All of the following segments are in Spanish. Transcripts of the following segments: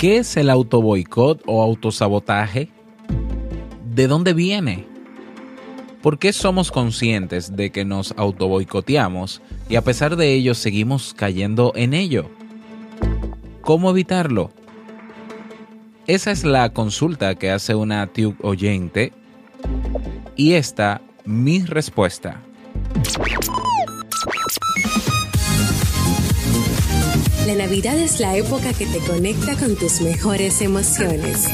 ¿Qué es el autoboicot o autosabotaje? ¿De dónde viene? ¿Por qué somos conscientes de que nos autoboicoteamos y a pesar de ello seguimos cayendo en ello? ¿Cómo evitarlo? Esa es la consulta que hace una Tube oyente y esta mi respuesta. La Navidad es la época que te conecta con tus mejores emociones.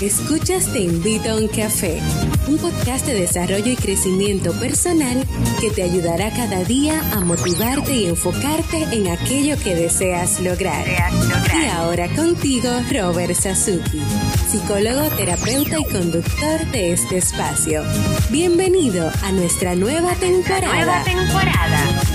Escuchas Te invito a un café, un podcast de desarrollo y crecimiento personal que te ayudará cada día a motivarte y enfocarte en aquello que deseas lograr. Y ahora contigo, Robert Sasuki, psicólogo, terapeuta y conductor de este espacio. Bienvenido a nuestra nueva temporada. Nueva temporada.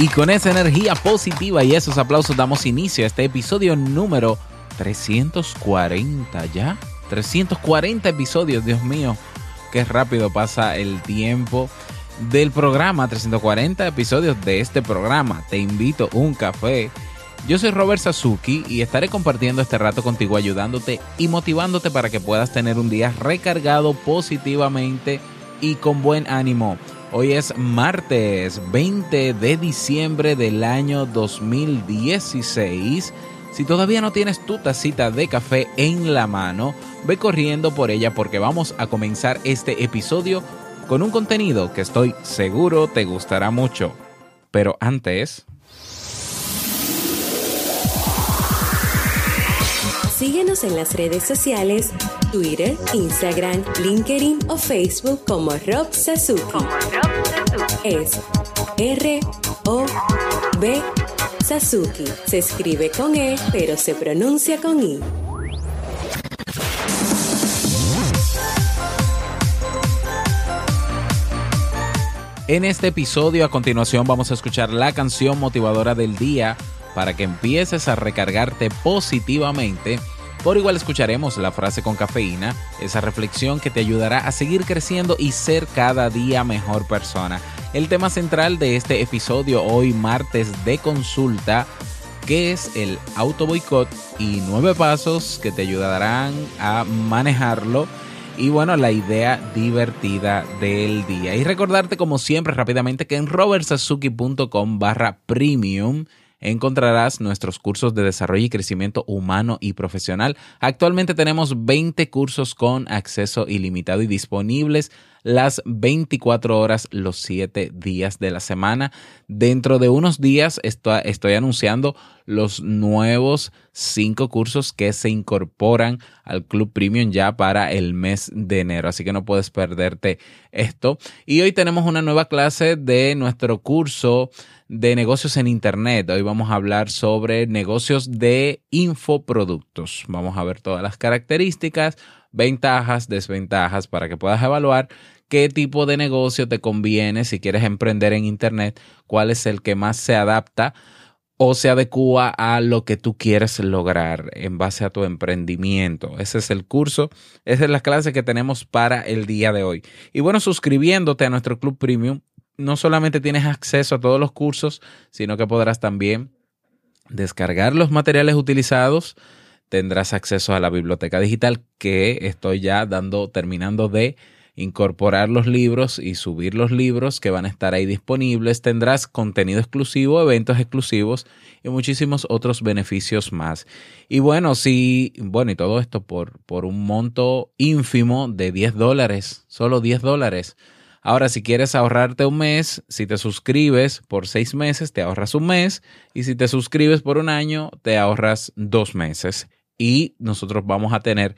Y con esa energía positiva y esos aplausos damos inicio a este episodio número 340 ya. 340 episodios, Dios mío. Qué rápido pasa el tiempo del programa. 340 episodios de este programa. Te invito a un café. Yo soy Robert Sasuki y estaré compartiendo este rato contigo ayudándote y motivándote para que puedas tener un día recargado positivamente y con buen ánimo. Hoy es martes 20 de diciembre del año 2016. Si todavía no tienes tu tacita de café en la mano, ve corriendo por ella porque vamos a comenzar este episodio con un contenido que estoy seguro te gustará mucho. Pero antes... Síguenos en las redes sociales, Twitter, Instagram, LinkedIn o Facebook como Rob Sasuki. Es R O B Sasuki. Se escribe con E, pero se pronuncia con I. En este episodio a continuación vamos a escuchar la canción motivadora del día para que empieces a recargarte positivamente. Por igual escucharemos la frase con cafeína, esa reflexión que te ayudará a seguir creciendo y ser cada día mejor persona. El tema central de este episodio hoy martes de consulta, que es el auto boicot y nueve pasos que te ayudarán a manejarlo y bueno, la idea divertida del día. Y recordarte como siempre rápidamente que en robertsazuki.com barra premium encontrarás nuestros cursos de desarrollo y crecimiento humano y profesional. Actualmente tenemos 20 cursos con acceso ilimitado y disponibles las 24 horas los 7 días de la semana. Dentro de unos días estoy, anunciando los nuevos 5 cursos que se incorporan al Club Premium ya para el mes de enero. Así que no puedes perderte esto. Y hoy tenemos una nueva clase de nuestro curso de negocios en Internet. Hoy vamos a hablar sobre negocios de infoproductos. Vamos a ver todas las características, ventajas, desventajas para que puedas evaluar qué tipo de negocio te conviene si quieres emprender en Internet, cuál es el que más se adapta o se adecua a lo que tú quieres lograr en base a tu emprendimiento. Ese es el curso, esa es la clase que tenemos para el día de hoy. Y bueno, suscribiéndote a nuestro Club Premium, no solamente tienes acceso a todos los cursos, sino que podrás también descargar los materiales utilizados. Tendrás acceso a la biblioteca digital que estoy ya dando, terminando de incorporar los libros y subir los libros que van a estar ahí disponibles. Tendrás contenido exclusivo, eventos exclusivos y muchísimos otros beneficios más. Y bueno, sí, bueno, y todo esto por, por un monto ínfimo de 10 dólares, solo 10 dólares. Ahora, si quieres ahorrarte un mes, si te suscribes por seis meses, te ahorras un mes. Y si te suscribes por un año, te ahorras dos meses. Y nosotros vamos a tener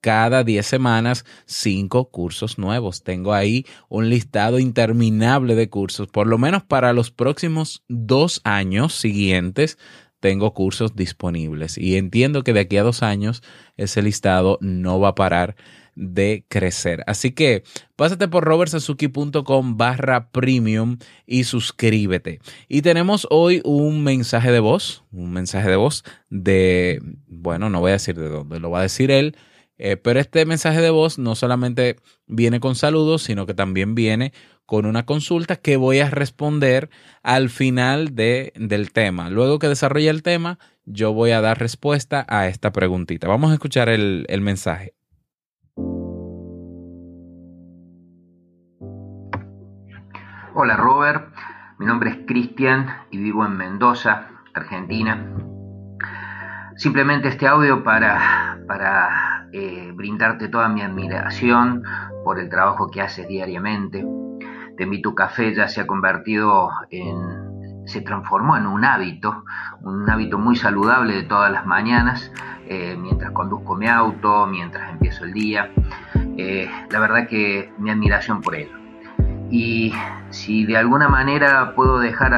cada 10 semanas cinco cursos nuevos. Tengo ahí un listado interminable de cursos, por lo menos para los próximos dos años siguientes tengo cursos disponibles. Y entiendo que de aquí a dos años ese listado no va a parar de crecer. Así que pásate por robertsazuki.com barra premium y suscríbete. Y tenemos hoy un mensaje de voz, un mensaje de voz de, bueno, no voy a decir de dónde, lo va a decir él, eh, pero este mensaje de voz no solamente viene con saludos, sino que también viene con una consulta que voy a responder al final de, del tema. Luego que desarrolle el tema, yo voy a dar respuesta a esta preguntita. Vamos a escuchar el, el mensaje. Hola Robert, mi nombre es Cristian y vivo en Mendoza, Argentina. Simplemente este audio para, para eh, brindarte toda mi admiración por el trabajo que haces diariamente. Te invito café ya se ha convertido en, se transformó en un hábito, un hábito muy saludable de todas las mañanas, eh, mientras conduzco mi auto, mientras empiezo el día. Eh, la verdad que mi admiración por él y si de alguna manera puedo dejar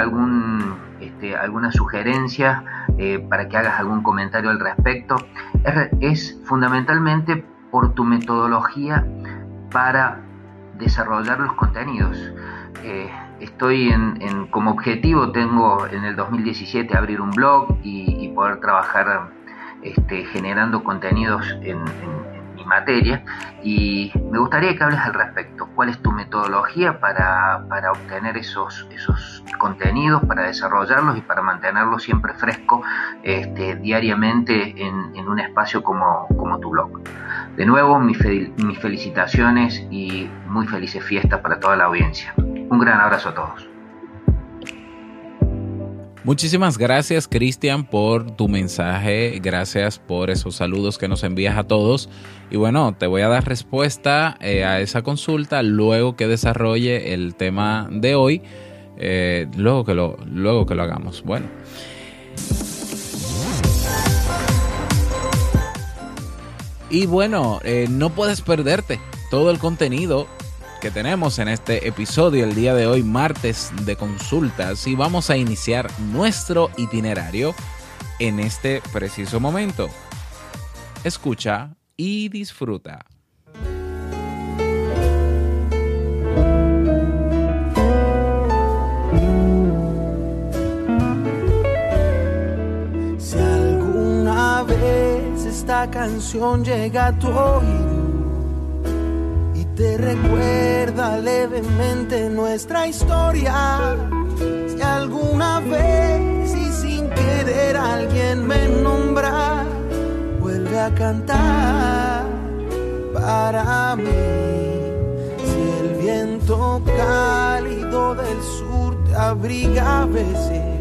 este, alguna sugerencia eh, para que hagas algún comentario al respecto, es, fundamentalmente por tu metodología para desarrollar los contenidos. Eh, estoy en, como objetivo, tengo en el 2017 abrir un blog y, poder trabajar este, generando contenidos en materia y me gustaría que hables al respecto. ¿Cuál es tu metodología para, para obtener esos, esos contenidos, para desarrollarlos y para mantenerlos siempre fresco este, diariamente en, en, un espacio como, como tu blog? De nuevo, mis, mis felicitaciones y muy felices fiestas para toda la audiencia. Un gran abrazo a todos. Muchísimas gracias, Cristian, por tu mensaje. Gracias por esos saludos que nos envías a todos. Y bueno, te voy a dar respuesta eh, a esa consulta luego que desarrolle el tema de hoy. Eh, luego, que lo, luego que lo hagamos. Bueno. Y bueno, eh, no puedes perderte todo el contenido que tenemos en este episodio el día de hoy, martes de consultas, y vamos a iniciar nuestro itinerario en este preciso momento. Escucha y disfruta. Si alguna vez esta canción llega a tu oído, te recuerda levemente nuestra historia. Si alguna vez y sin querer alguien me nombra, vuelve a cantar para mí. Si el viento cálido del sur te abriga a veces,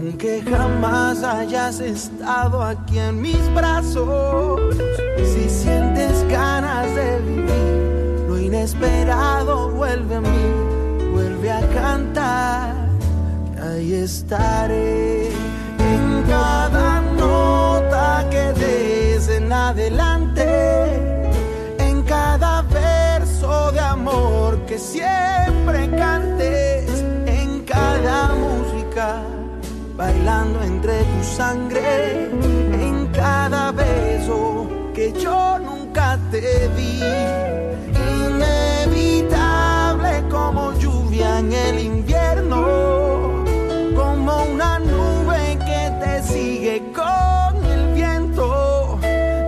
aunque jamás hayas estado aquí en mis brazos, si sientes ganas de vivir inesperado vuelve a mí, vuelve a cantar, ahí estaré. En cada nota que des en adelante, en cada verso de amor que siempre cantes, bailando entre tu sangre, en cada beso que yo nunca te di. Inevitable como lluvia en el invierno, como una nube que te sigue con el viento,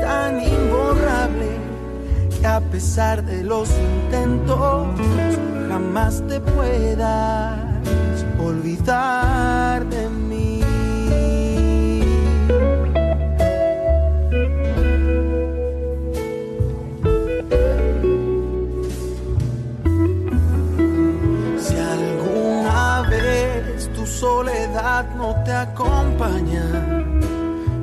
tan imborrable que a pesar de los intentos jamás te puedas olvidar de no te acompaña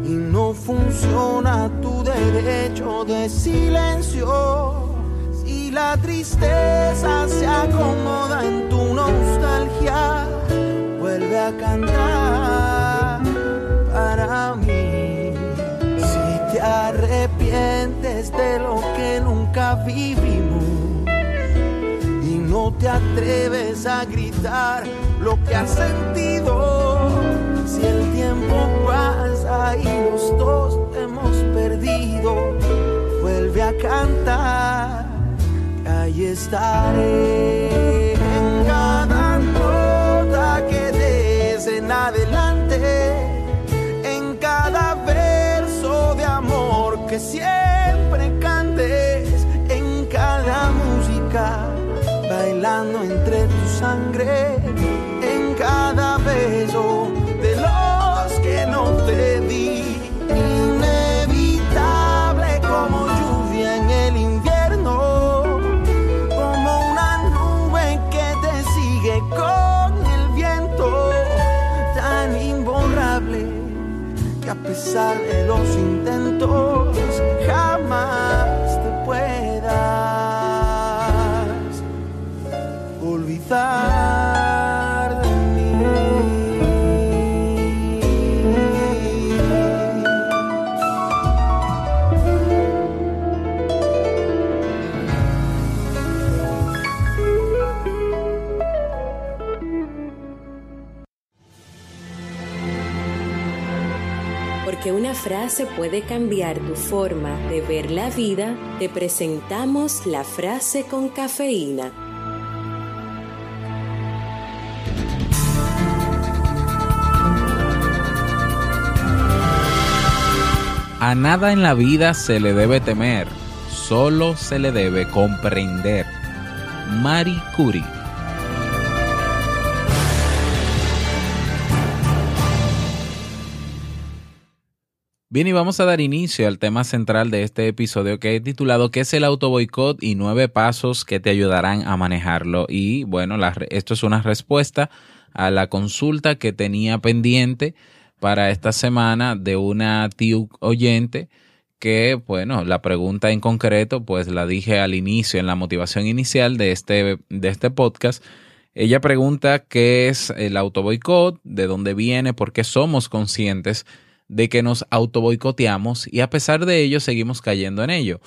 y no funciona tu derecho de silencio. Si la tristeza se acomoda en tu nostalgia, vuelve a cantar para mí. Si te arrepientes de lo que nunca vivimos y no te atreves a lo que has sentido. Si el tiempo pasa y los dos hemos perdido, vuelve a cantar, ahí estaré en cada nota que des en adelante, en cada verso de amor que siempre cantes, en cada música entre tu sangre, en cada beso de los que no te di. Inevitable como lluvia en el invierno, como una nube que te sigue con el viento, tan imborrable que a pesar de los intentos jamás Porque una frase puede cambiar tu forma de ver la vida, te presentamos la frase con cafeína. A nada en la vida se le debe temer, solo se le debe comprender. Marie Curie. Bien, y vamos a dar inicio al tema central de este episodio que he titulado ¿Qué es el autoboicot y nueve pasos que te ayudarán a manejarlo? Y bueno, esto es una respuesta a la consulta que tenía pendiente para esta semana de una tío oyente que, bueno, la pregunta en concreto, pues la dije al inicio, en la motivación inicial de este, de este podcast. Ella pregunta qué es el autoboicot, de dónde viene, por qué somos conscientes de que nos autoboicoteamos y a pesar de ello seguimos cayendo en ello.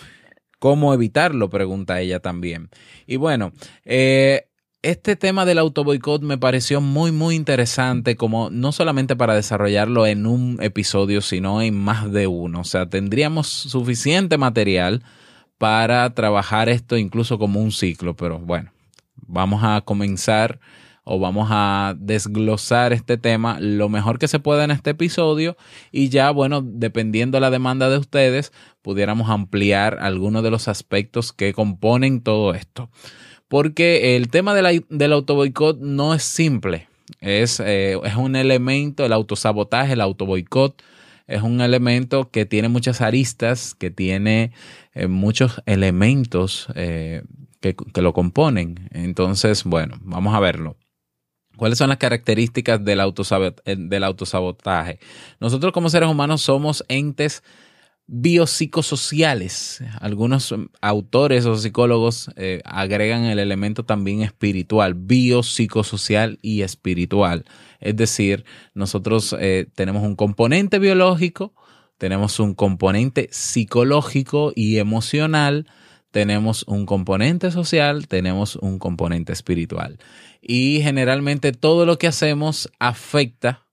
¿Cómo evitarlo? Pregunta ella también. Y bueno, eh, este tema del autoboicot me pareció muy, muy interesante, como no solamente para desarrollarlo en un episodio, sino en más de uno. O sea, tendríamos suficiente material para trabajar esto incluso como un ciclo, pero bueno, vamos a comenzar o vamos a desglosar este tema lo mejor que se pueda en este episodio y ya, bueno, dependiendo de la demanda de ustedes, pudiéramos ampliar algunos de los aspectos que componen todo esto porque el tema de la, del autoboicot no es simple. Es, eh, es un elemento, el autosabotaje, el autoboicot, es un elemento que tiene muchas aristas, que tiene eh, muchos elementos eh, que, que, lo componen. Entonces, bueno, vamos a verlo. ¿Cuáles son las características del, autosabot del autosabotaje? Nosotros como seres humanos somos entes biopsicosociales. Algunos autores o psicólogos eh, agregan el elemento también espiritual, biopsicosocial y espiritual. Es decir, nosotros eh, tenemos un componente biológico, tenemos un componente psicológico y emocional, tenemos un componente social, tenemos un componente espiritual. Y generalmente todo lo que hacemos afecta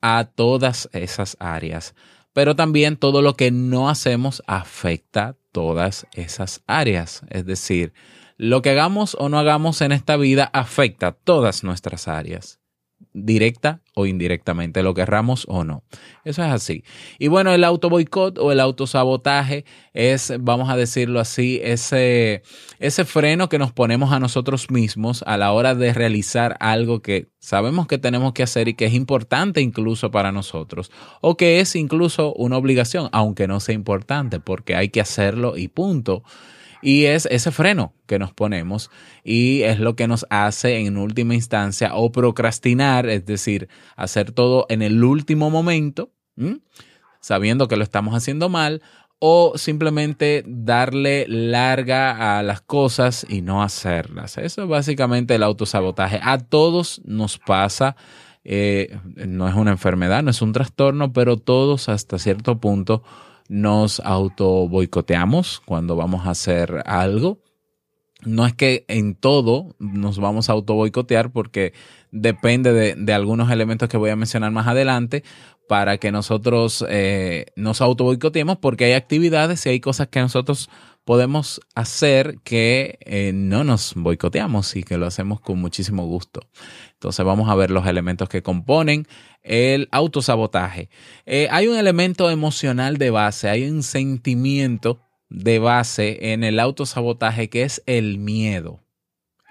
a todas esas áreas pero también todo lo que no hacemos afecta todas esas áreas. Es decir, lo que hagamos o no hagamos en esta vida afecta todas nuestras áreas directa o indirectamente, lo querramos o no. Eso es así. Y bueno, el autoboicot o el autosabotaje es, vamos a decirlo así, ese, ese freno que nos ponemos a nosotros mismos a la hora de realizar algo que sabemos que tenemos que hacer y que es importante incluso para nosotros, o que es incluso una obligación, aunque no sea importante, porque hay que hacerlo y punto. Y es ese freno que nos ponemos y es lo que nos hace en última instancia o procrastinar, es decir, hacer todo en el último momento, sabiendo que lo estamos haciendo mal, o simplemente darle larga a las cosas y no hacerlas. Eso es básicamente el autosabotaje. A todos nos pasa. Eh, no es una enfermedad, no es un trastorno, pero todos hasta cierto punto nos auto boicoteamos cuando vamos a hacer algo. No es que en todo nos vamos a auto boicotear porque depende de, algunos elementos que voy a mencionar más adelante para que nosotros eh, nos auto boicoteemos porque hay actividades y hay cosas que nosotros podemos hacer que eh, no nos boicoteamos y que lo hacemos con muchísimo gusto. Entonces vamos a ver los elementos que componen el autosabotaje. Eh, hay un elemento emocional de base, hay un sentimiento de base en el autosabotaje que es el miedo.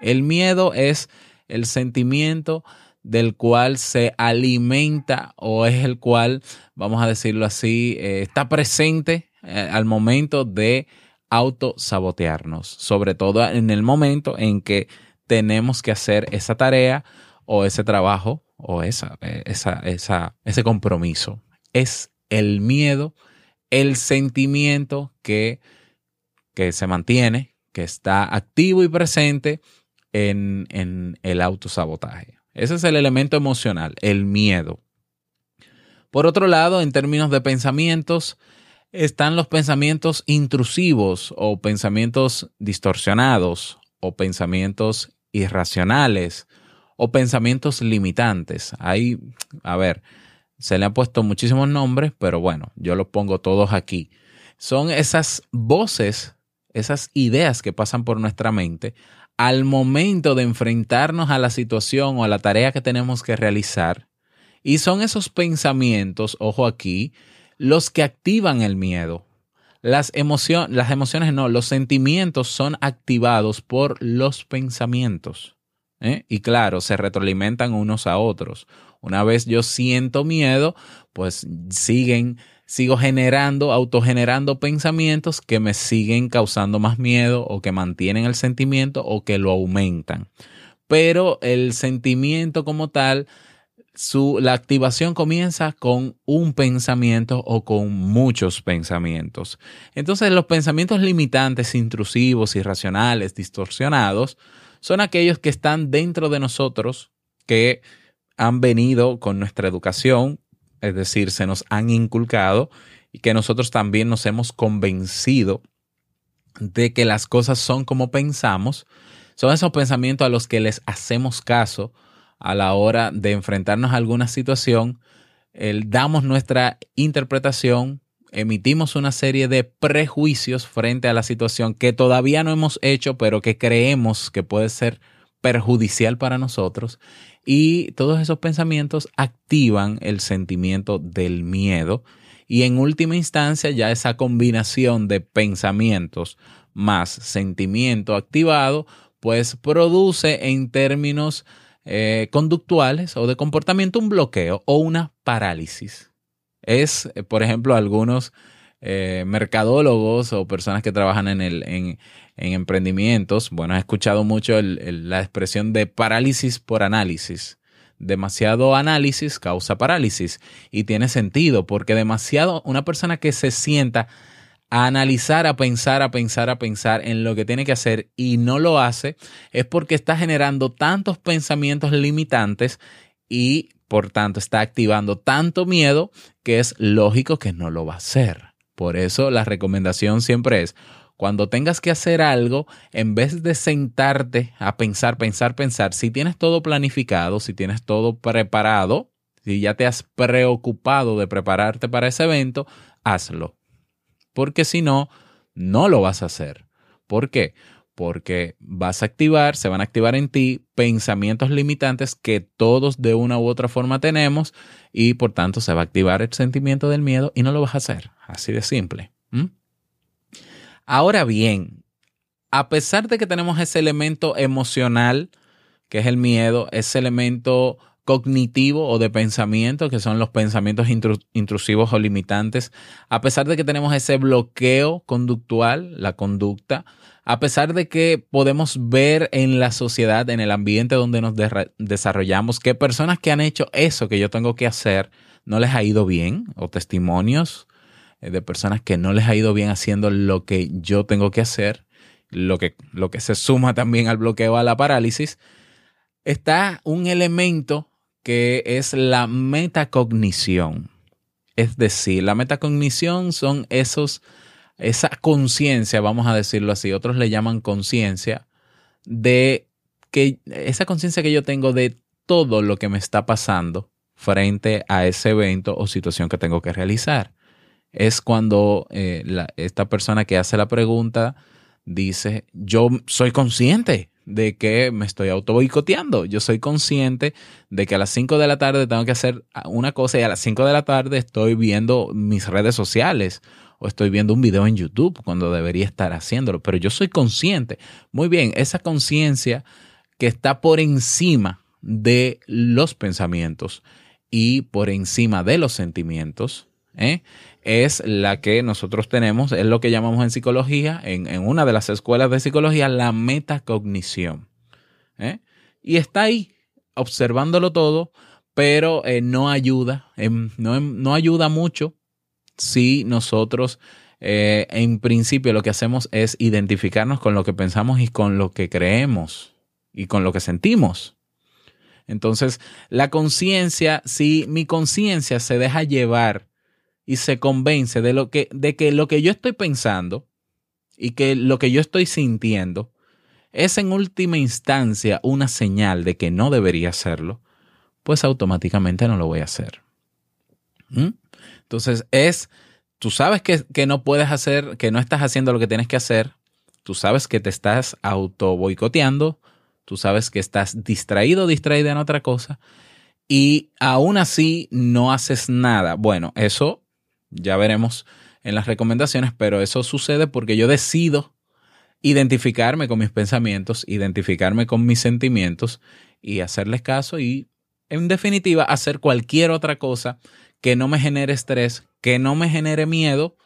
El miedo es el sentimiento del cual se alimenta o es el cual, vamos a decirlo así, eh, está presente al momento de autosabotearnos, sobre todo en el momento en que tenemos que hacer esa tarea o ese trabajo o esa, esa, esa, ese compromiso. Es el miedo, el sentimiento que, que se mantiene, que está activo y presente en, en el autosabotaje. Ese es el elemento emocional, el miedo. Por otro lado, en términos de pensamientos, están los pensamientos intrusivos o pensamientos distorsionados o pensamientos irracionales o pensamientos limitantes. Ahí, a ver, se le han puesto muchísimos nombres, pero bueno, yo los pongo todos aquí. Son esas voces, esas ideas que pasan por nuestra mente al momento de enfrentarnos a la situación o a la tarea que tenemos que realizar. Y son esos pensamientos, ojo aquí, los que activan el miedo. Las, las emociones no, los sentimientos son activados por los pensamientos. ¿eh? Y claro, se retroalimentan unos a otros. Una vez yo siento miedo, pues siguen, sigo generando, autogenerando pensamientos que me siguen causando más miedo o que mantienen el sentimiento o que lo aumentan. Pero el sentimiento como tal la activación comienza con un pensamiento o con muchos pensamientos. Entonces los pensamientos limitantes, intrusivos, irracionales, distorsionados, son aquellos que están dentro de nosotros, que han venido con nuestra educación, es decir, se nos han inculcado y que nosotros también nos hemos convencido de que las cosas son como pensamos. Son esos pensamientos a los que les hacemos caso a la hora de enfrentarnos a alguna situación, damos nuestra interpretación, emitimos una serie de prejuicios frente a la situación que todavía no hemos hecho, pero que creemos que puede ser perjudicial para nosotros. Y todos esos pensamientos activan el sentimiento del miedo. Y en última instancia, ya esa combinación de pensamientos más sentimiento activado, pues produce en términos eh, conductuales o de comportamiento un bloqueo o una parálisis. Es, eh, por ejemplo, algunos eh, mercadólogos o personas que trabajan en, el, en, emprendimientos, bueno, he escuchado mucho la expresión de parálisis por análisis. Demasiado análisis causa parálisis y tiene sentido porque demasiado una persona que se sienta a analizar, a pensar, a pensar, a pensar en lo que tiene que hacer y no lo hace, es porque está generando tantos pensamientos limitantes y por tanto está activando tanto miedo que es lógico que no lo va a hacer. Por eso la recomendación siempre es, cuando tengas que hacer algo, en vez de sentarte a pensar, pensar, pensar, si tienes todo planificado, si tienes todo preparado, si ya te has preocupado de prepararte para ese evento, hazlo porque si no, no lo vas a hacer. ¿Por qué? Porque vas a activar, se van a activar en ti pensamientos limitantes que todos de una u otra forma tenemos y por tanto se va a activar el sentimiento del miedo y no lo vas a hacer. Así de simple. Ahora bien, a pesar de que tenemos ese elemento emocional, que es el miedo, ese elemento cognitivo o de pensamiento, que son los pensamientos intrusivos o limitantes, a pesar de que tenemos ese bloqueo conductual, la conducta, a pesar de que podemos ver en la sociedad, en el ambiente donde nos desarrollamos, que personas que han hecho eso que yo tengo que hacer no les ha ido bien, o testimonios eh, de personas que no les ha ido bien haciendo lo que yo tengo que hacer, lo que, lo que se suma también al bloqueo, a la parálisis, está un elemento que es la metacognición. Es decir, la metacognición son esos, esa conciencia, vamos a decirlo así, otros le llaman conciencia, de que esa conciencia que yo tengo de todo lo que me está pasando frente a ese evento o situación que tengo que realizar. Es cuando eh, esta persona que hace la pregunta dice, yo soy consciente de que me estoy auto boicoteando. Yo soy consciente de que a las 5 de la tarde tengo que hacer una cosa y a las 5 de la tarde estoy viendo mis redes sociales o estoy viendo un video en YouTube cuando debería estar haciéndolo. Pero yo soy consciente. Muy bien, esa conciencia que está por encima de los pensamientos y por encima de los sentimientos, ¿eh? es la que nosotros tenemos, es lo que llamamos en psicología, en, una de las escuelas de psicología, la metacognición. ¿eh? Y está ahí, observándolo todo, pero eh, no ayuda, em, no, em, no, ayuda mucho si nosotros en principio lo que hacemos es identificarnos con lo que pensamos y con lo que creemos y con lo que sentimos. Entonces, la conciencia, si mi conciencia se deja llevar y se convence de, lo que, de que lo que yo estoy pensando y que lo que yo estoy sintiendo es en última instancia una señal de que no debería hacerlo, pues automáticamente no lo voy a hacer. ¿Mm? Entonces es, tú sabes que, que, no puedes hacer, que no estás haciendo lo que tienes que hacer, tú sabes que te estás auto boicoteando, tú sabes que estás distraído, distraída en otra cosa, y aún así no haces nada. Bueno, eso ya veremos en las recomendaciones, pero eso sucede porque yo decido identificarme con mis pensamientos, identificarme con mis sentimientos y hacerles caso y, en definitiva, hacer cualquier otra cosa que no me genere estrés, que no me genere miedo,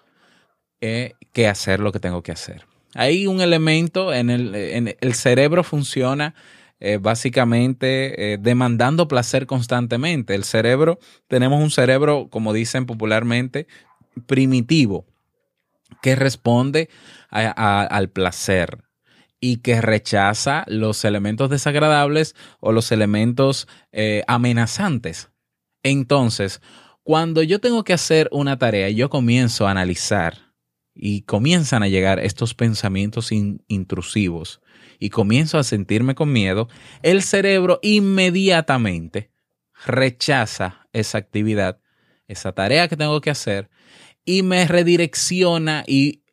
eh, que hacer lo que tengo que hacer. Hay un elemento en el, en el cerebro funciona eh, básicamente eh, demandando placer constantemente. El cerebro, tenemos un cerebro, como dicen popularmente, primitivo, que responde al placer y que rechaza los elementos desagradables o los elementos eh, amenazantes. Entonces, cuando yo tengo que hacer una tarea, yo comienzo a analizar y comienzan a llegar estos pensamientos intrusivos y comienzo a sentirme con miedo, el cerebro inmediatamente rechaza esa actividad, esa tarea que tengo que hacer y me redirecciona y,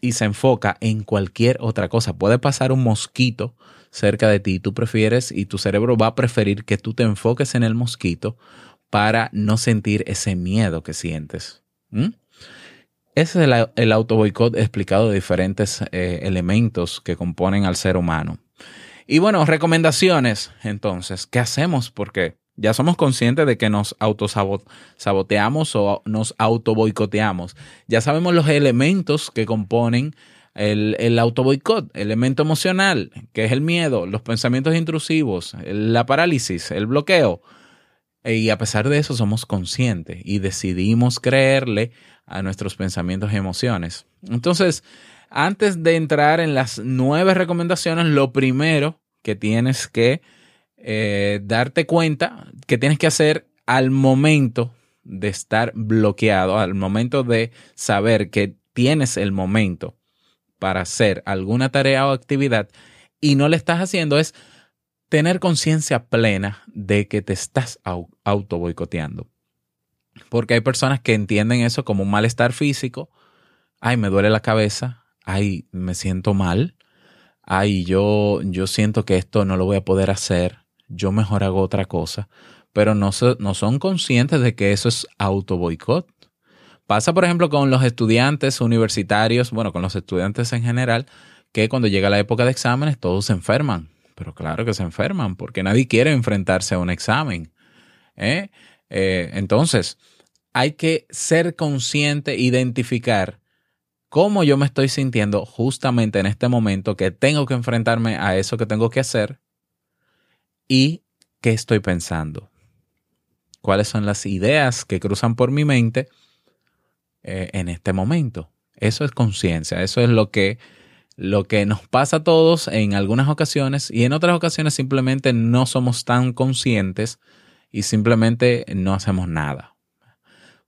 y se enfoca en cualquier otra cosa. Puede pasar un mosquito cerca de ti, tú prefieres y tu cerebro va a preferir que tú te enfoques en el mosquito para no sentir ese miedo que sientes. Ese es el, el auto boicot explicado de diferentes eh, elementos que componen al ser humano. Y bueno, recomendaciones. Entonces, ¿qué hacemos? Porque ya somos conscientes de que nos autosaboteamos o nos auto boicoteamos. Ya sabemos los elementos que componen el, el auto boicot, elemento emocional, que es el miedo, los pensamientos intrusivos, la parálisis, el bloqueo. Y a pesar de eso somos conscientes y decidimos creerle a nuestros pensamientos y emociones. Entonces, antes de entrar en las nueve recomendaciones, lo primero que tienes que eh, darte cuenta que tienes que hacer al momento de estar bloqueado, al momento de saber que tienes el momento para hacer alguna tarea o actividad y no le estás haciendo, es tener conciencia plena de que te estás auto boicoteando. Porque hay personas que entienden eso como un malestar físico. Ay, me duele la cabeza. Ay, me siento mal. Ay, yo, yo siento que esto no lo voy a poder hacer. Yo mejor hago otra cosa. Pero no, no son conscientes de que eso es auto boicot. Pasa, por ejemplo, con los estudiantes universitarios, bueno, con los estudiantes en general, que cuando llega la época de exámenes todos se enferman. Pero claro que se enferman, porque nadie quiere enfrentarse a un examen. ¿eh? Eh, entonces, hay que ser consciente, identificar cómo yo me estoy sintiendo justamente en este momento que tengo que enfrentarme a eso que tengo que hacer y qué estoy pensando. ¿Cuáles son las ideas que cruzan por mi mente eh, en este momento? Eso es conciencia, eso es lo que, lo que nos pasa a todos en algunas ocasiones y en otras ocasiones simplemente no somos tan conscientes y simplemente no hacemos nada.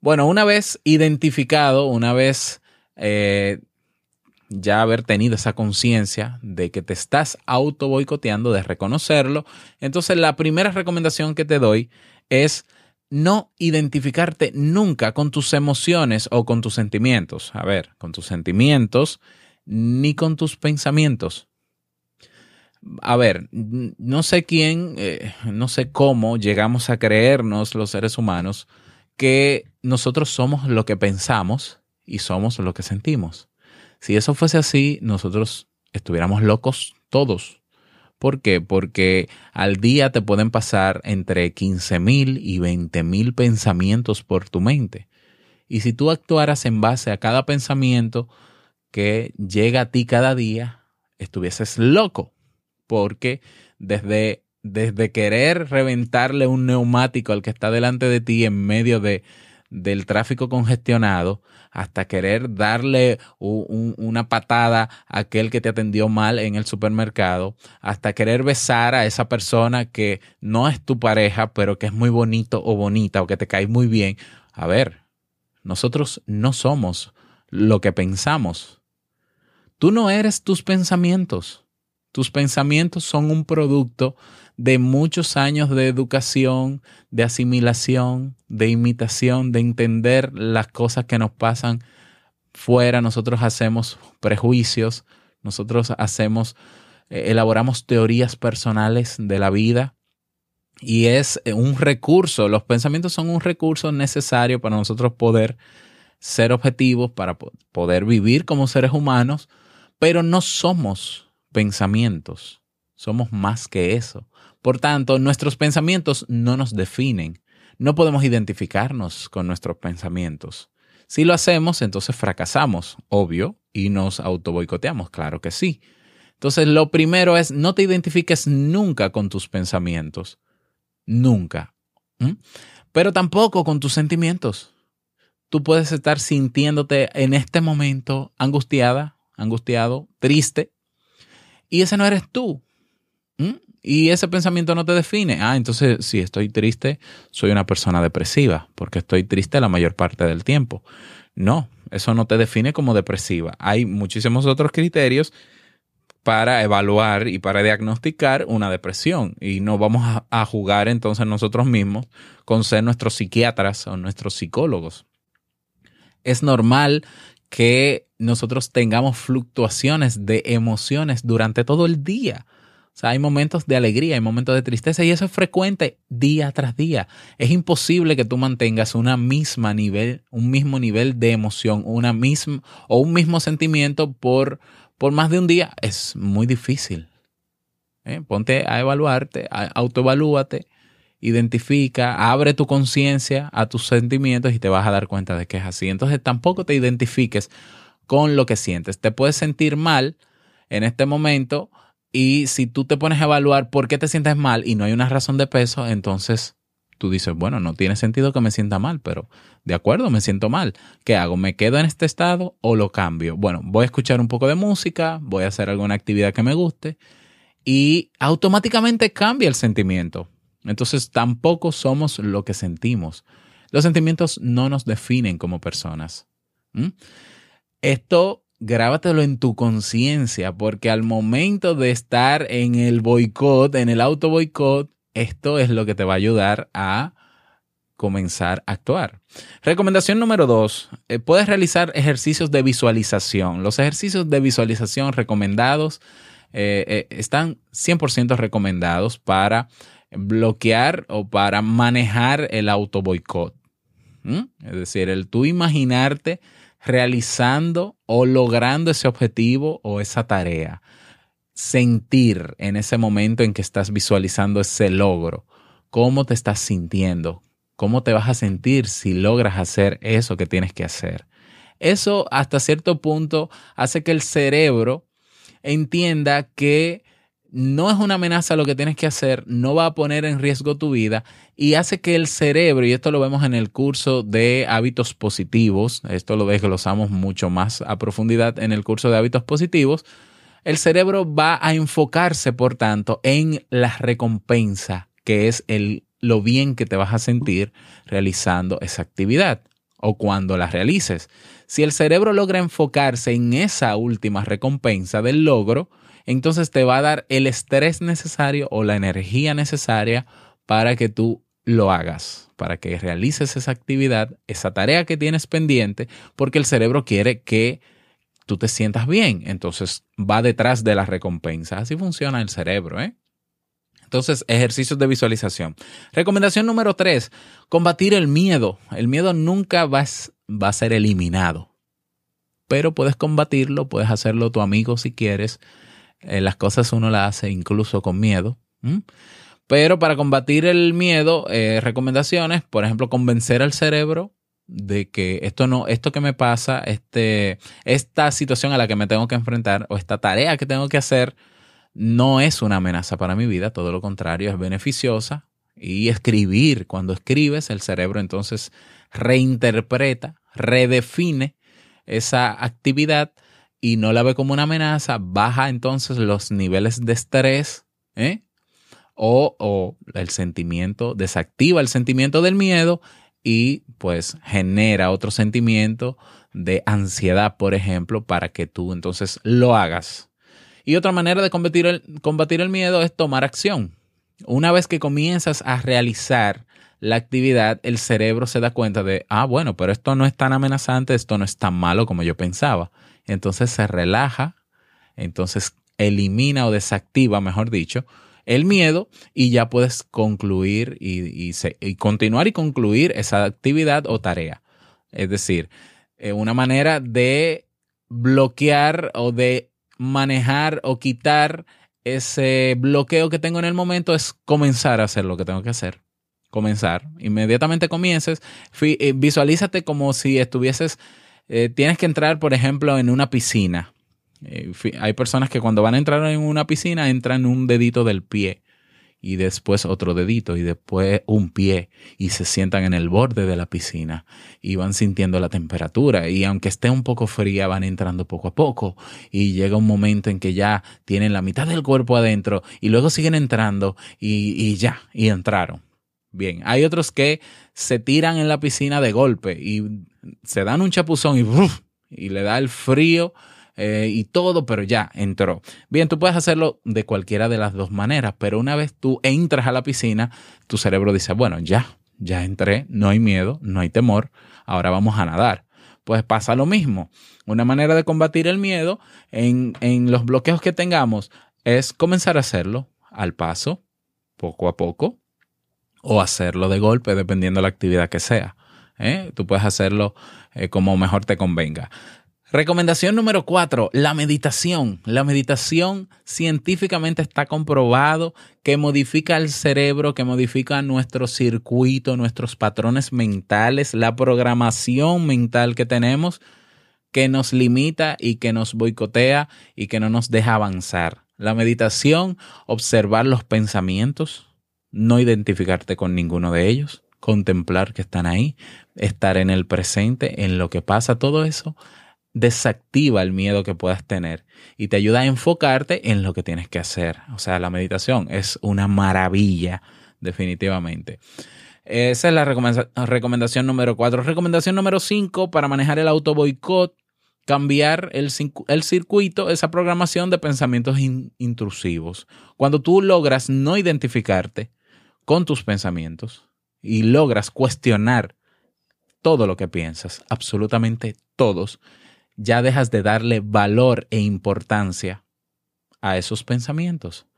Bueno, una vez identificado, una vez eh, ya haber tenido esa conciencia de que te estás auto boicoteando, de reconocerlo, entonces la primera recomendación que te doy es no identificarte nunca con tus emociones o con tus sentimientos. A ver, con tus sentimientos ni con tus pensamientos. A ver, no sé quién, eh, no sé cómo llegamos a creernos los seres humanos que nosotros somos lo que pensamos y somos lo que sentimos. Si eso fuese así, nosotros estuviéramos locos todos. ¿Por qué? Porque al día te pueden pasar entre 15 mil y 20 mil pensamientos por tu mente. Y si tú actuaras en base a cada pensamiento que llega a ti cada día, estuvieses loco. Porque desde, desde querer reventarle un neumático al que está delante de ti en medio de, del tráfico congestionado, hasta querer darle una patada a aquel que te atendió mal en el supermercado, hasta querer besar a esa persona que no es tu pareja, pero que es muy bonito o bonita o que te cae muy bien. A ver, nosotros no somos lo que pensamos. Tú no eres tus pensamientos. Tus pensamientos son un producto de muchos años de educación, de asimilación, de imitación, de entender las cosas que nos pasan fuera. Nosotros hacemos prejuicios, nosotros hacemos, eh, elaboramos teorías personales de la vida y es un recurso, los pensamientos son un recurso necesario para nosotros poder ser objetivos, para poder vivir como seres humanos, pero no somos pensamientos, somos más que eso. Por tanto, nuestros pensamientos no nos definen. No podemos identificarnos con nuestros pensamientos. Si lo hacemos, entonces fracasamos, obvio, y nos autoboicoteamos, claro que sí. Entonces, lo primero es no te identifiques nunca con tus pensamientos. Nunca. Pero tampoco con tus sentimientos. Tú puedes estar sintiéndote en este momento angustiada, angustiado, triste, y ese no eres tú y ese pensamiento no te define. Ah, entonces si estoy triste, soy una persona depresiva, porque estoy triste la mayor parte del tiempo. No, eso no te define como depresiva. Hay muchísimos otros criterios para evaluar y para diagnosticar una depresión. Y no vamos a, jugar entonces nosotros mismos con ser nuestros psiquiatras o nuestros psicólogos. Es normal que nosotros tengamos fluctuaciones de emociones durante todo el día. O sea, hay momentos de alegría, hay momentos de tristeza y eso es frecuente día tras día. Es imposible que tú mantengas una misma nivel, un mismo nivel de emoción, una misma o un mismo sentimiento por, por más de un día. Es muy difícil. ¿Eh? Ponte a evaluarte, autoevalúate, identifica, abre tu conciencia a tus sentimientos y te vas a dar cuenta de que es así. Entonces tampoco te identifiques con lo que sientes. Te puedes sentir mal en este momento y si tú te pones a evaluar por qué te sientes mal y no hay una razón de peso, entonces tú dices, bueno, no tiene sentido que me sienta mal, pero de acuerdo, me siento mal. ¿Qué hago? ¿Me quedo en este estado o lo cambio? Bueno, voy a escuchar un poco de música, voy a hacer alguna actividad que me guste y automáticamente cambia el sentimiento. Entonces tampoco somos lo que sentimos. Los sentimientos no nos definen como personas. Esto grábatelo en tu conciencia, porque al momento de estar en el boicot, en el auto boicot, esto es lo que te va a ayudar a comenzar a actuar. Recomendación número dos, eh, puedes realizar ejercicios de visualización. Los ejercicios de visualización recomendados eh, eh, están 100% recomendados para bloquear o para manejar el auto boicot. Es decir, el tú imaginarte realizando o logrando ese objetivo o esa tarea. Sentir en ese momento en que estás visualizando ese logro, cómo te estás sintiendo, cómo te vas a sentir si logras hacer eso que tienes que hacer. Eso hasta cierto punto hace que el cerebro entienda que no es una amenaza lo que tienes que hacer, no va a poner en riesgo tu vida y hace que el cerebro, y esto lo vemos en el curso de hábitos positivos, esto lo desglosamos mucho más a profundidad en el curso de hábitos positivos, el cerebro va a enfocarse, por tanto, en la recompensa, que es el, lo bien que te vas a sentir realizando esa actividad. o cuando la realices. Si el cerebro logra enfocarse en esa última recompensa del logro, entonces te va a dar el estrés necesario o la energía necesaria para que tú lo hagas, para que realices esa actividad, esa tarea que tienes pendiente, porque el cerebro quiere que tú te sientas bien. Entonces va detrás de la recompensa. Así funciona el cerebro, ¿eh? Entonces, ejercicios de visualización. Recomendación número tres, combatir el miedo. El miedo nunca va a ser eliminado, pero puedes combatirlo, puedes hacerlo tu amigo si quieres. Eh, las cosas uno las hace incluso con miedo. Pero para combatir el miedo, eh, recomendaciones, por ejemplo, convencer al cerebro de que esto no, esto que me pasa, este, esta situación a la que me tengo que enfrentar o esta tarea que tengo que hacer, no es una amenaza para mi vida, todo lo contrario, es beneficiosa. Y escribir, cuando escribes, el cerebro entonces reinterpreta, redefine esa actividad y no la ve como una amenaza, baja entonces los niveles de estrés ¿eh? o, o el sentimiento, desactiva el sentimiento del miedo y pues genera otro sentimiento de ansiedad, por ejemplo, para que tú entonces lo hagas. Y otra manera de combatir el, combatir el miedo es tomar acción. Una vez que comienzas a realizar la actividad, el cerebro se da cuenta de, ah, bueno, pero esto no es tan amenazante, esto no es tan malo como yo pensaba. Entonces se relaja, entonces elimina o desactiva, mejor dicho, el miedo y ya puedes concluir y, continuar y concluir esa actividad o tarea. Es decir, eh, una manera de bloquear o de manejar o quitar ese bloqueo que tengo en el momento es comenzar a hacer lo que tengo que hacer. Comenzar. Inmediatamente comiences, eh, visualízate como si estuvieses, eh, tienes que entrar, por ejemplo, en una piscina. Eh, hay personas que cuando van a entrar en una piscina entran un dedito del pie y después otro dedito y después un pie y se sientan en el borde de la piscina y van sintiendo la temperatura y aunque esté un poco fría van entrando poco a poco y llega un momento en que ya tienen la mitad del cuerpo adentro y luego siguen entrando y, ya, y entraron. Bien, hay otros que se tiran en la piscina de golpe y se dan un chapuzón y, y le da el frío eh, y todo, pero ya entró. Bien, tú puedes hacerlo de cualquiera de las dos maneras, pero una vez tú entras a la piscina, tu cerebro dice, bueno, ya, ya entré, no hay miedo, no hay temor, ahora vamos a nadar. Pues pasa lo mismo. Una manera de combatir el miedo en, en los bloqueos que tengamos es comenzar a hacerlo al paso, poco a poco, o hacerlo de golpe, dependiendo de la actividad que sea. ¿eh? Tú puedes hacerlo eh, como mejor te convenga. Recomendación número cuatro, la meditación. La meditación científicamente está comprobado que modifica el cerebro, que modifica nuestro circuito, nuestros patrones mentales, la programación mental que tenemos, que nos limita y que nos boicotea y que no nos deja avanzar. La meditación, observar los pensamientos, no identificarte con ninguno de ellos, contemplar que están ahí, estar en el presente, en lo que pasa, todo eso desactiva el miedo que puedas tener y te ayuda a enfocarte en lo que tienes que hacer. O sea, la meditación es una maravilla, definitivamente. Esa es la recomendación número cuatro. Recomendación número cinco, para manejar el auto boicot, cambiar el, el, circuito, esa programación de pensamientos intrusivos. Cuando tú logras no identificarte con tus pensamientos y logras cuestionar todo lo que piensas, absolutamente todos, ya dejas de darle valor e importancia a esos pensamientos.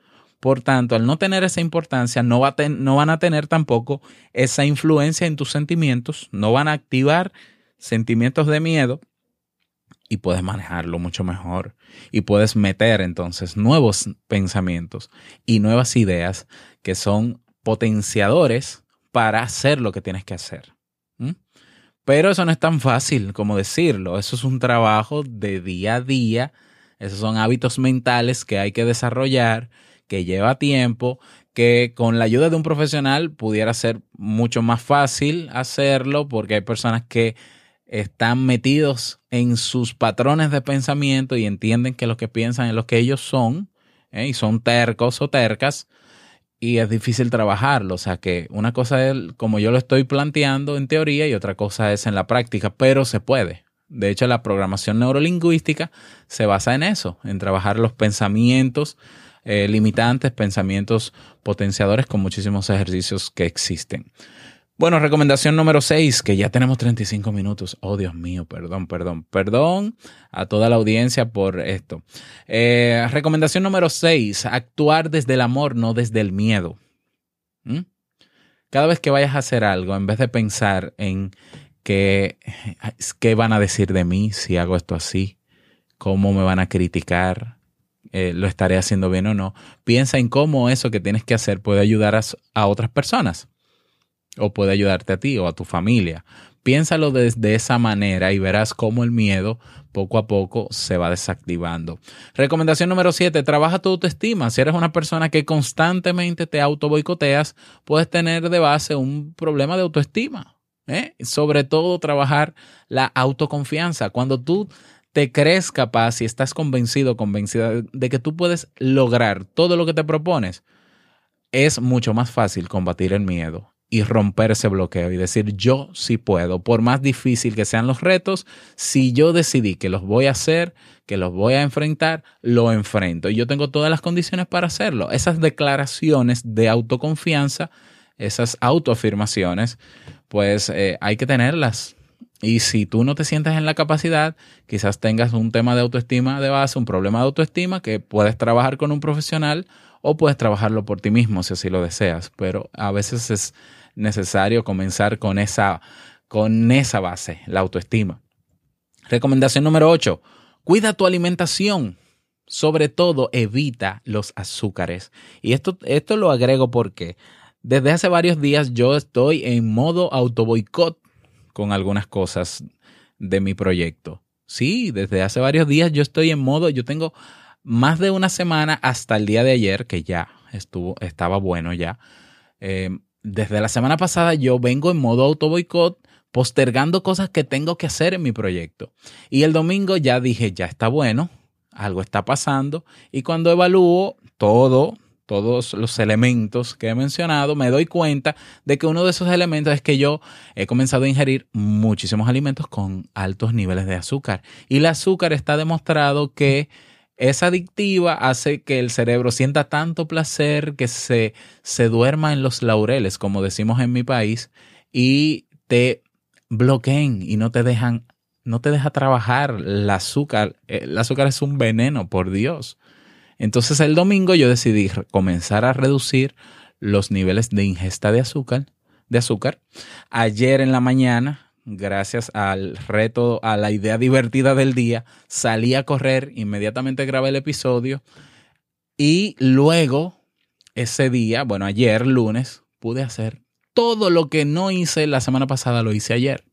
Por tanto, al no tener esa importancia, no, va no van a tener tampoco esa influencia en tus sentimientos, no van a activar sentimientos de miedo y puedes manejarlo mucho mejor y puedes meter entonces nuevos pensamientos y nuevas ideas que son potenciadores para hacer lo que tienes que hacer. Pero eso no es tan fácil como decirlo. Eso es un trabajo de día a día. Esos son hábitos mentales que hay que desarrollar, que lleva tiempo, que con la ayuda de un profesional pudiera ser mucho más fácil hacerlo porque hay personas que están metidos en sus patrones de pensamiento y entienden que lo que piensan es lo que ellos son ¿eh? y son tercos o tercas y es difícil trabajarlo. O sea que una cosa es como yo lo estoy planteando en teoría y otra cosa es en la práctica, pero se puede. De hecho, la programación neurolingüística se basa en eso, en trabajar los pensamientos eh, limitantes, pensamientos potenciadores con muchísimos ejercicios que existen. Bueno, recomendación número 6, que ya tenemos 35 minutos. Oh, Dios mío, perdón, perdón, perdón a toda la audiencia por esto. Eh, recomendación número 6, actuar desde el amor, no desde el miedo. ¿Mm? Cada vez que vayas a hacer algo, en vez de pensar en que, qué van a decir de mí si hago esto así, cómo me van a criticar, eh, lo estaré haciendo bien o no, piensa en cómo eso que tienes que hacer puede ayudar a otras personas o puede ayudarte a ti o a tu familia. Piénsalo desde esa manera y verás cómo el miedo poco a poco se va desactivando. Recomendación número 7, trabaja tu autoestima. Si eres una persona que constantemente te auto boicoteas, puedes tener de base un problema de autoestima. ¿eh? Sobre todo trabajar la autoconfianza. Cuando tú te crees capaz y estás convencido, convencida de que tú puedes lograr todo lo que te propones, es mucho más fácil combatir el miedo y romper ese bloqueo y decir yo sí puedo, por más difícil que sean los retos, si yo decidí que los voy a hacer, que los voy a enfrentar, lo enfrento y yo tengo todas las condiciones para hacerlo. Esas declaraciones de autoconfianza, esas autoafirmaciones, pues eh, hay que tenerlas. Y si tú no te sientes en la capacidad, quizás tengas un tema de autoestima de base, un problema de autoestima que puedes trabajar con un profesional o puedes trabajarlo por ti mismo si así lo deseas, pero a veces es necesario comenzar con esa, con esa base, la autoestima. Recomendación número 8. Cuida tu alimentación. Sobre todo, evita los azúcares. Y esto, esto lo agrego porque desde hace varios días yo estoy en modo autoboicot con algunas cosas de mi proyecto. Sí, desde hace varios días yo estoy en modo, yo tengo más de una semana hasta el día de ayer, que ya estuvo, estaba bueno ya. Eh, desde la semana pasada yo vengo en modo auto boicot postergando cosas que tengo que hacer en mi proyecto. Y el domingo ya dije, ya está bueno, algo está pasando. Y cuando evalúo todo, todos los elementos que he mencionado, me doy cuenta de que uno de esos elementos es que yo he comenzado a ingerir muchísimos alimentos con altos niveles de azúcar. Y el azúcar está demostrado que es adictiva, hace que el cerebro sienta tanto placer que se, se duerma en los laureles, como decimos en mi país, y te bloqueen y no te dejan, no te deja trabajar el azúcar. El azúcar es un veneno, por Dios. Entonces el domingo yo decidí comenzar a reducir los niveles de ingesta de azúcar, de azúcar. Ayer en la mañana gracias al reto, a la idea divertida del día, salí a correr, inmediatamente grabé el episodio y luego ese día, bueno, ayer lunes, pude hacer todo lo que no hice la semana pasada, lo hice ayer.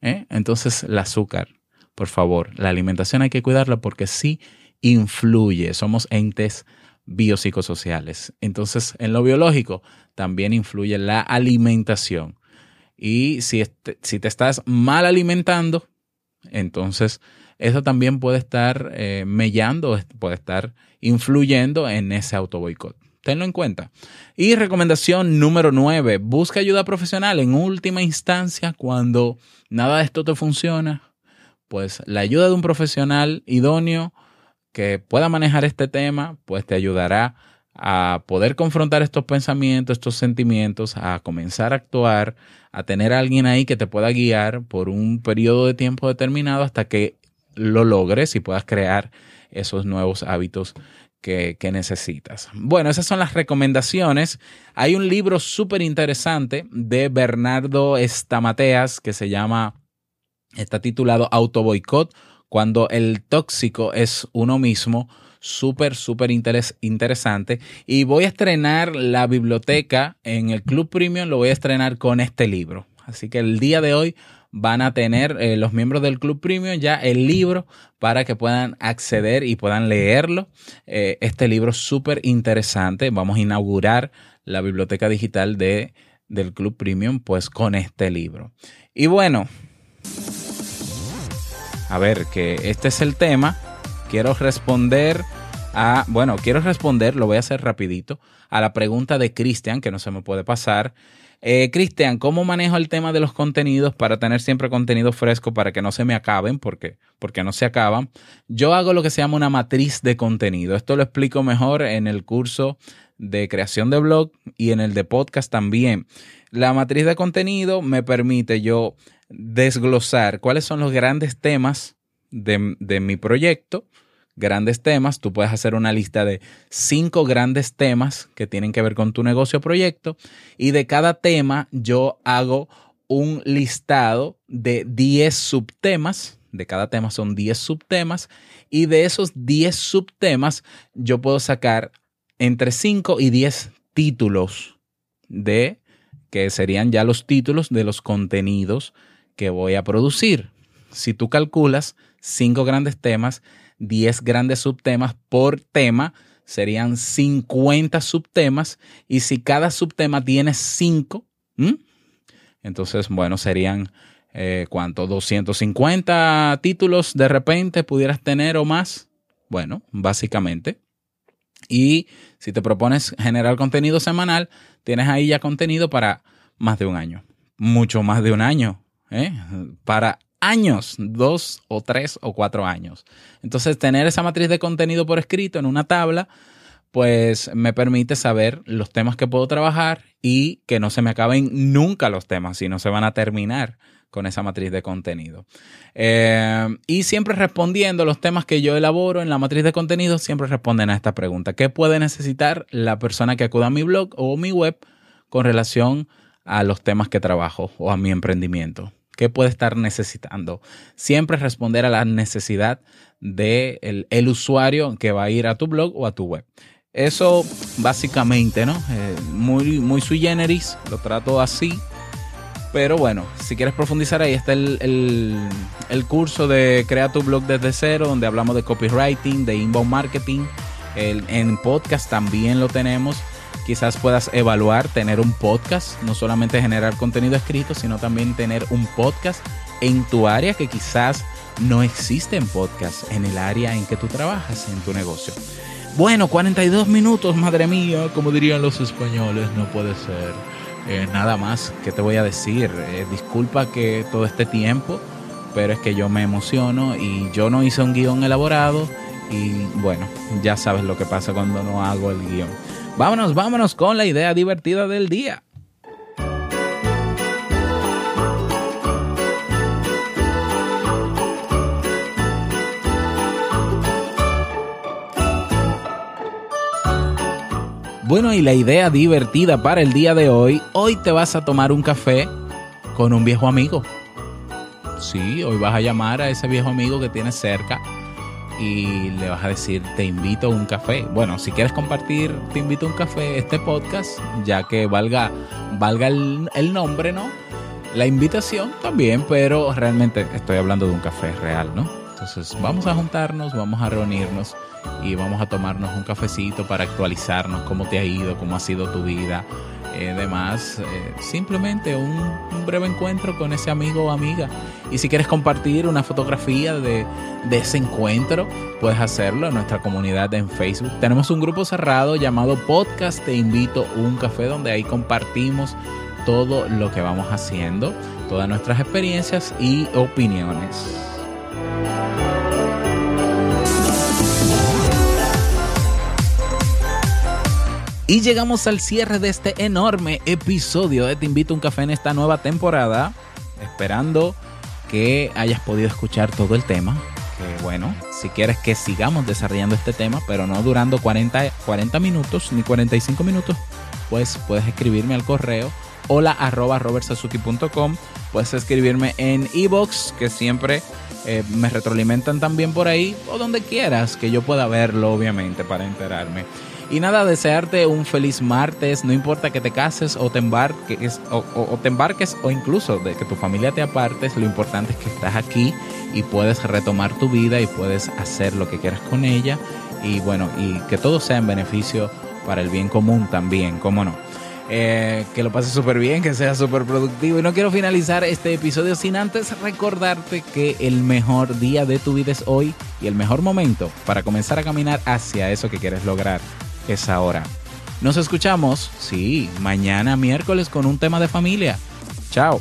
¿eh? Entonces, el azúcar, por favor, la alimentación hay que cuidarla porque sí influye, somos entes biopsicosociales. Entonces, en lo biológico también influye la alimentación. Y si, si te estás mal alimentando, entonces eso también puede estar eh, mellando, puede estar influyendo en ese auto boicot. Tenlo en cuenta. Y recomendación número 9, busca ayuda profesional en última instancia cuando nada de esto te funciona. Pues la ayuda de un profesional idóneo que pueda manejar este tema, pues te ayudará a poder confrontar estos pensamientos, estos sentimientos, a comenzar a actuar, a tener a alguien ahí que te pueda guiar por un periodo de tiempo determinado hasta que lo logres y puedas crear esos nuevos hábitos que, necesitas. Bueno, esas son las recomendaciones. Hay un libro súper interesante de Bernardo Estamateas que se llama, está titulado Auto Boicot, cuando el tóxico es uno mismo súper, súper interesante. Y voy a estrenar la biblioteca en el Club Premium, lo voy a estrenar con este libro. Así que el día de hoy van a tener eh, los miembros del Club Premium ya el libro para que puedan acceder y puedan leerlo. Eh, este libro súper interesante. Vamos a inaugurar la biblioteca digital de, del Club Premium pues con este libro. Y bueno, a ver, que este es el tema quiero responder a, bueno, quiero responder, lo voy a hacer rapidito, a la pregunta de Cristian, que no se me puede pasar. Eh, Cristian, ¿cómo manejo el tema de los contenidos para tener siempre contenido fresco para que no se me acaben? Porque, porque no se acaban. Yo hago lo que se llama una matriz de contenido. Esto lo explico mejor en el curso de creación de blog y en el de podcast también. La matriz de contenido me permite yo desglosar cuáles son los grandes temas de, de mi proyecto grandes temas. Tú puedes hacer una lista de cinco grandes temas que tienen que ver con tu negocio o proyecto. Y de cada tema yo hago un listado de 10 subtemas. De cada tema son 10 subtemas. Y de esos 10 subtemas yo puedo sacar entre 5 y 10 títulos de que serían ya los títulos de los contenidos que voy a producir. Si tú calculas cinco grandes temas, 10 grandes subtemas por tema, serían 50 subtemas. Y si cada subtema tiene 5, entonces, bueno, serían, eh, ¿cuánto? 250 títulos de repente pudieras tener o más. Bueno, básicamente. Y si te propones generar contenido semanal, tienes ahí ya contenido para más de un año. Mucho más de un año. ¿eh? Para años, dos o tres o cuatro años. Entonces, tener esa matriz de contenido por escrito en una tabla, pues me permite saber los temas que puedo trabajar y que no se me acaben nunca los temas, si no se van a terminar con esa matriz de contenido. Eh, y siempre respondiendo los temas que yo elaboro en la matriz de contenido, siempre responden a esta pregunta. ¿Qué puede necesitar la persona que acuda a mi blog o mi web con relación a los temas que trabajo o a mi emprendimiento? ¿Qué puede estar necesitando? Siempre responder a la necesidad del de el usuario que va a ir a tu blog o a tu web. Eso básicamente, ¿no? Eh, muy, muy sui generis, lo trato así. Pero bueno, si quieres profundizar, ahí está el, el, curso de Crea tu blog desde cero, donde hablamos de copywriting, de inbound marketing. en podcast también lo tenemos quizás puedas evaluar tener un podcast, no solamente generar contenido escrito, sino también tener un podcast en tu área que quizás no existen podcasts en el área en que tú trabajas, en tu negocio. Bueno, 42 minutos, madre mía, como dirían los españoles, no puede ser. Eh, nada más que te voy a decir. Eh, disculpa que todo este tiempo, pero es que yo me emociono y yo no hice un guion elaborado y bueno, ya sabes lo que pasa cuando no hago el guion. Vámonos, vámonos con la idea divertida del día. Bueno, y la idea divertida para el día de hoy, hoy te vas a tomar un café con un viejo amigo. Sí, hoy vas a llamar a ese viejo amigo que tienes cerca y le vas a decir, te invito a un café. Bueno, si quieres compartir, te invito a un café, este podcast, ya que valga, valga el, el nombre, ¿no? La invitación también, pero realmente estoy hablando de un café real, ¿no? Entonces vamos a juntarnos, vamos a reunirnos y vamos a tomarnos un cafecito para actualizarnos cómo te ha ido, cómo ha sido tu vida, eh, eh, simplemente un, breve encuentro con ese amigo o amiga. Y si quieres compartir una fotografía de, de, ese encuentro, puedes hacerlo en nuestra comunidad en Facebook. Tenemos un grupo cerrado llamado Podcast Te Invito a un Café, donde ahí compartimos todo lo que vamos haciendo, todas nuestras experiencias y opiniones. Y llegamos al cierre de este enorme episodio de Te invito a un café en esta nueva temporada, esperando que hayas podido escuchar todo el tema. Que bueno, si quieres que sigamos desarrollando este tema, pero no durando 40, 40 minutos ni 45 minutos, pues puedes escribirme al correo hola. Puedes escribirme en ebox, que siempre eh, me retroalimentan también por ahí, o donde quieras que yo pueda verlo, obviamente, para enterarme. Y nada, desearte un feliz martes, no importa que te cases o te embarques o, te embarques o incluso de que tu familia te apartes, lo importante es que estás aquí y puedes retomar tu vida y puedes hacer lo que quieras con ella y bueno, y que todo sea en beneficio para el bien común también, cómo no. Eh, que lo pases súper bien, que sea súper productivo. Y no quiero finalizar este episodio sin antes recordarte que el mejor día de tu vida es hoy y el mejor momento para comenzar a caminar hacia eso que quieres lograr es ahora. Nos escuchamos, sí, mañana miércoles con un tema de familia. Chao.